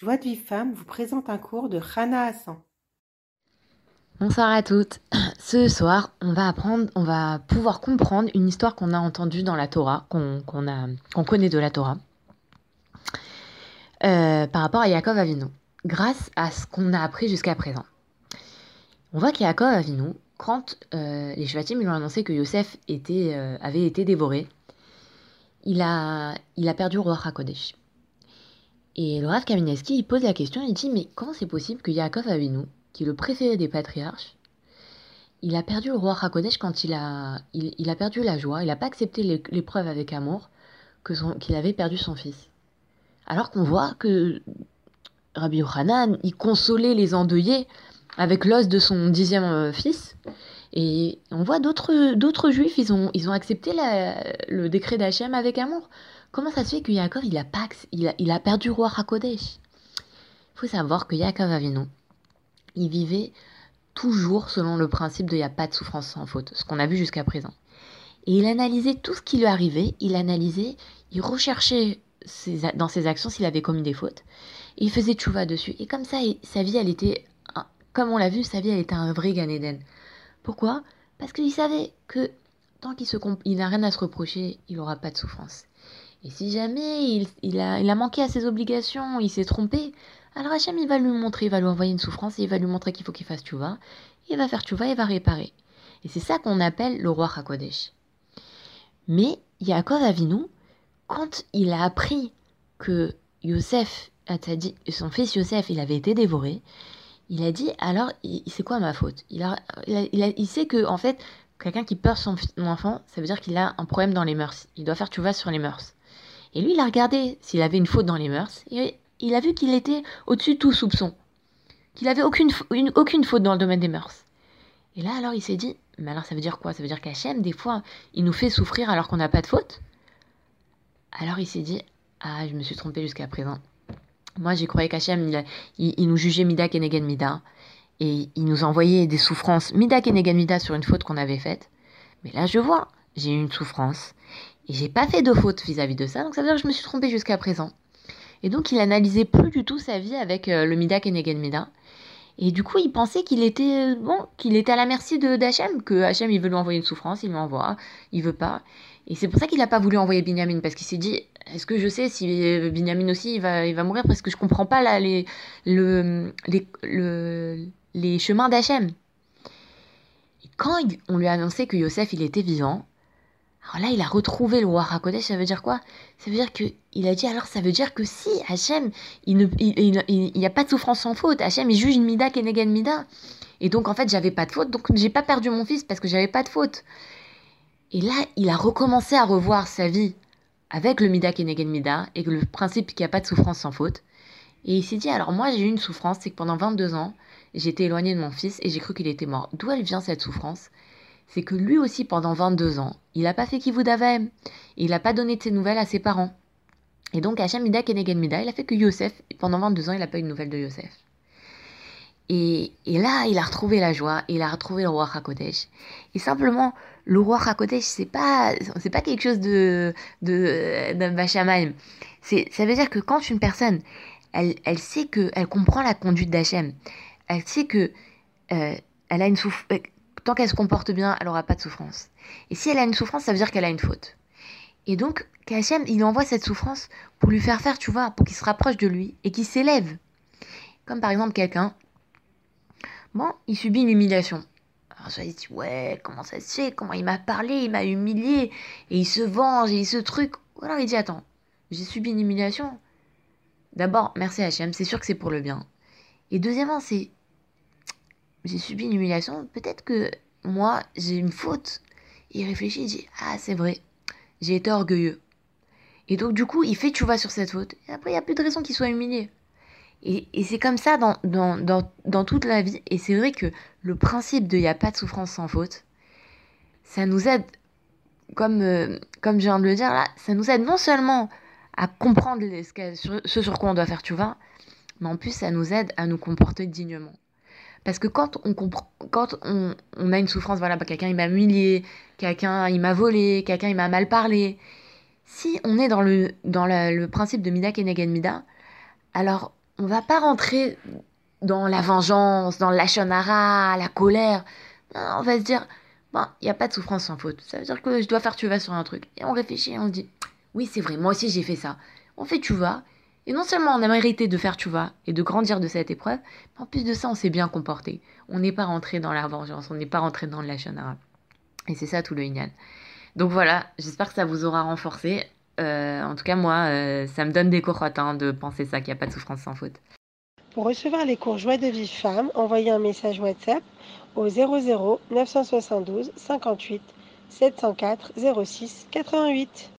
Joie de vie femme vous présente un cours de Rana Hassan. Bonsoir à toutes. Ce soir, on va apprendre, on va pouvoir comprendre une histoire qu'on a entendue dans la Torah, qu'on connaît de la Torah, euh, par rapport à Yaakov Avinu, grâce à ce qu'on a appris jusqu'à présent. On voit qu'Yaakov Avinu, quand euh, les Shvatim lui ont annoncé que Yosef euh, avait été dévoré, il a, il a perdu roi HaKodesh. Et le Rav pose la question, il dit, mais comment c'est possible que Yaakov Avinu, qui est le préféré des patriarches, il a perdu le roi Hakodesh quand il a, il, a perdu la joie, il n'a pas accepté l'épreuve avec amour qu'il avait perdu son fils. Alors qu'on voit que Rabbi Yochanan, il consolait les endeuillés avec l'os de son dixième euh, fils. Et on voit d'autres juifs, ils ont, ils ont accepté le décret d'Hachem avec amour. Comment ça se fait que Yaakov, il a, pas, il a, il a perdu roi Hakodesh? Il faut savoir que Yaakov Avinu, il vivait toujours selon le principe de il n'y a pas de souffrance sans faute, ce qu'on a vu jusqu'à présent. Et il analysait tout ce qui lui arrivait, il analysait, il recherchait dans ses actions s'il avait commis des fautes, et il faisait tchouva dessus. Et comme ça, sa vie, elle était, comme on l'a vu, sa vie, elle était un vrai Gan Eden. Pourquoi? Parce qu'il savait que tant qu'il il n'a rien à se reprocher, il n'aura pas de souffrance. Et si jamais il, a, il a manqué à ses obligations, il s'est trompé, alors Hachem il va lui montrer, il va lui envoyer une souffrance et il va lui montrer qu'il faut qu'il fasse tchouva. Il va faire tchouva et va réparer. Et c'est ça qu'on appelle le roi Hakodesh. Mais Yaakov Avinu, quand il a appris que Yosef, son fils Yosef, il avait été dévoré, il a dit alors, c'est quoi ma faute? Il, a, il, il, sait que, en fait, quelqu'un qui perd son enfant, ça veut dire qu'il a un problème dans les mœurs. Il doit faire tchouva sur les mœurs. Et lui, il a regardé s'il avait une faute dans les mœurs, et il a vu qu'il était au-dessus de tout soupçon, qu'il n'avait aucune, aucune faute dans le domaine des mœurs. Et là, alors, il s'est dit, mais alors ça veut dire quoi? Ça veut dire qu'Hachem, des fois, il nous fait souffrir alors qu'on n'a pas de faute? Alors il s'est dit, ah, je me suis trompé jusqu'à présent. Moi, j'ai croyais qu'Hachem, il, il, nous jugeait Mida Kenegen Mida, et il nous envoyait des souffrances Mida Kenegen Mida sur une faute qu'on avait faite. Mais là, je vois, j'ai eu une souffrance, et j'ai pas fait de faute vis-à-vis de ça, donc ça veut dire que je me suis trompé jusqu'à présent. Et donc il analysait plus du tout sa vie avec euh, le Mida Kenegen Mida. Et du coup, il pensait qu'il était euh, bon, qu'il était à la merci de d'Hachem, que Hachem il veut lui envoyer une souffrance, il lui envoie, il veut pas. Et c'est pour ça qu'il n'a pas voulu envoyer Binyamin, parce qu'il s'est dit, est-ce que je sais si euh, Binyamin aussi il va, il va mourir parce que je comprends pas là les, le, les, le, les chemins d'Hachem. Quand on lui a annoncé que Yosef il était vivant, alors là, il a retrouvé le roi Hakodesh, ça veut dire quoi? Ça veut dire que il a dit alors ça veut dire que si Hachem, il n'y il, il, a pas de souffrance sans faute, Hachem il juge une mida kenegen mida. Et donc en fait, j'avais pas de faute, donc j'ai pas perdu mon fils parce que j'avais pas de faute. Et là, il a recommencé à revoir sa vie avec le mida kenegen mida et le principe qu'il n'y a pas de souffrance sans faute. Et il s'est dit alors moi j'ai eu une souffrance, c'est que pendant 22 ans, j'étais éloigné de mon fils et j'ai cru qu'il était mort. D'où elle vient cette souffrance? C'est que lui aussi, pendant 22 ans, il n'a pas fait Kivud Avaem. Il n'a pas donné de ses nouvelles à ses parents. Et donc, Hachem Mida Kenegen Mida, il a fait que Yosef, pendant 22 ans, il n'a pas eu de nouvelles de Yosef. Et, et, là, il a retrouvé la joie, il a retrouvé le roi Hakodesh. Et simplement, le roi Hakodesh, c'est pas, c'est pas quelque chose de, de, d'un. C'est, ça veut dire que quand une personne, elle, elle sait que, elle comprend la conduite d'Hachem, elle sait que, euh, elle a une souffrance, tant qu'elle se comporte bien, elle n'aura pas de souffrance. Et si elle a une souffrance, ça veut dire qu'elle a une faute. Et donc, Kachem, il envoie cette souffrance pour lui faire faire, tu vois, pour qu'il se rapproche de lui et qu'il s'élève. Comme par exemple quelqu'un, bon, il subit une humiliation. Alors ça, il dit, ouais, comment ça se fait? Comment il m'a parlé? Il m'a humilié Et il se venge et il se truc. Alors il dit, attends, j'ai subi une humiliation. D'abord, merci Hachem, c'est sûr que c'est pour le bien. Et deuxièmement, c'est j'ai subi une humiliation, peut-être que moi, j'ai une faute. Il réfléchit, il dit, ah, c'est vrai, j'ai été orgueilleux. Et donc, du coup, il fait tu vas sur cette faute. Et après, il n'y a plus de raison qu'il soit humilié. Et, et c'est comme ça dans, dans, dans, dans, toute la vie. Et c'est vrai que le principe de il n'y a pas de souffrance sans faute, ça nous aide, comme, euh, comme je de le dire là, ça nous aide non seulement à comprendre ce, ce sur quoi on doit faire tu vas, mais en plus, ça nous aide à nous comporter dignement. Parce que quand on comprend, quand on, on a une souffrance, voilà, bah, quelqu'un il m'a humilié, quelqu'un il m'a volé, quelqu'un il m'a mal parlé. Si on est dans le, dans le principe de Mida Kenegen Mida, alors on va pas rentrer dans la vengeance, dans l'achonara, la colère. Non, on va se dire, bon, il n'y a pas de souffrance sans faute. Ça veut dire que je dois faire tu vas sur un truc. Et on réfléchit et on se dit, oui, c'est vrai, moi aussi j'ai fait ça. On fait tu vas. Et non seulement on a mérité de faire vas et de grandir de cette épreuve, mais en plus de ça, on s'est bien comporté. On n'est pas rentré dans la vengeance, on n'est pas rentré dans l'achonara. Et c'est ça tout le Inyan. Donc voilà, j'espère que ça vous aura renforcé. Euh, en tout cas, moi, euh, ça me donne des courrottes hein, de penser ça, qu'il n'y a pas de souffrance sans faute. Pour recevoir les cours Joie de vie femme, envoyez un message WhatsApp au 00 972 58 704 06 88.